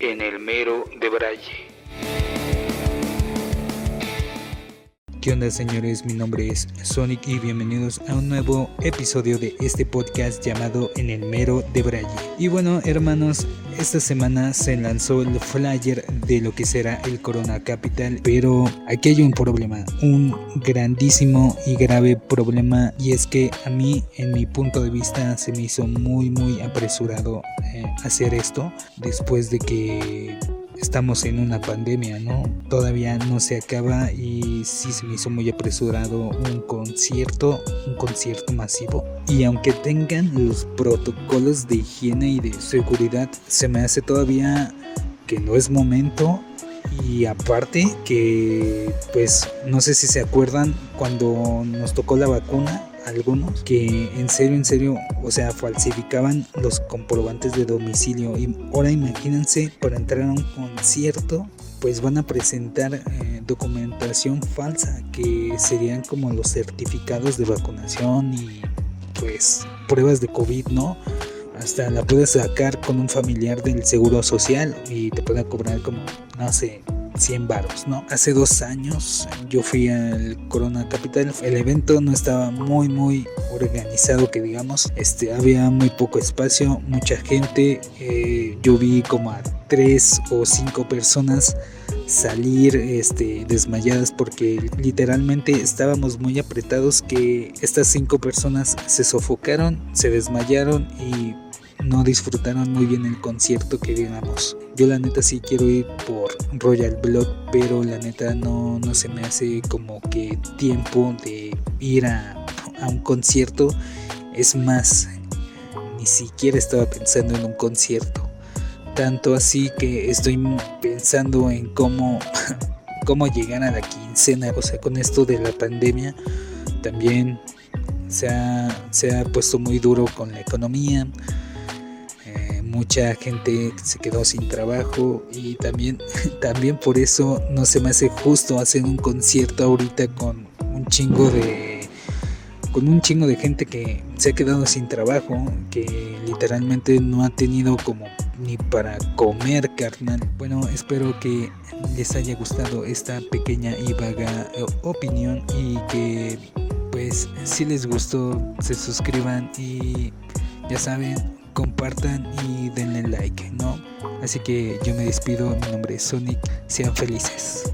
en el mero de Braille. ¿Qué onda señores? Mi nombre es Sonic y bienvenidos a un nuevo episodio de este podcast llamado En el Mero de Braille. Y bueno hermanos, esta semana se lanzó el flyer de lo que será el Corona Capital, pero aquí hay un problema, un grandísimo y grave problema y es que a mí en mi punto de vista se me hizo muy muy apresurado eh, hacer esto después de que estamos en una pandemia, ¿no? Todavía no se acaba y sí se me hizo muy apresurado un concierto, un concierto masivo. Y aunque tengan los protocolos de higiene y de seguridad, se me hace todavía que no es momento y aparte que pues no sé si se acuerdan cuando nos tocó la vacuna algunos que en serio, en serio, o sea, falsificaban los comprobantes de domicilio. Y ahora imagínense, para entrar a un concierto, pues van a presentar eh, documentación falsa, que serían como los certificados de vacunación y pues pruebas de COVID, ¿no? Hasta la puedes sacar con un familiar del seguro social y te pueden cobrar como, no sé, 100 varos, ¿no? Hace dos años yo fui al Corona Capital. El evento no estaba muy, muy organizado, que digamos. Este, había muy poco espacio, mucha gente. Eh, yo vi como a tres o cinco personas salir este, desmayadas porque literalmente estábamos muy apretados que estas cinco personas se sofocaron, se desmayaron y no disfrutaron muy bien el concierto que digamos. Yo la neta sí quiero ir por Royal Blood, pero la neta no, no se me hace como que tiempo de ir a, a un concierto. Es más, ni siquiera estaba pensando en un concierto. Tanto así que estoy pensando en cómo, cómo llegar a la quincena. O sea, con esto de la pandemia también se ha, se ha puesto muy duro con la economía mucha gente se quedó sin trabajo y también, también por eso no se me hace justo hacer un concierto ahorita con un chingo de con un chingo de gente que se ha quedado sin trabajo, que literalmente no ha tenido como ni para comer, carnal. Bueno, espero que les haya gustado esta pequeña y vaga eh, opinión y que pues si les gustó se suscriban y ya saben, compartan y denle like, ¿no? Así que yo me despido, mi nombre es Sonic, sean felices.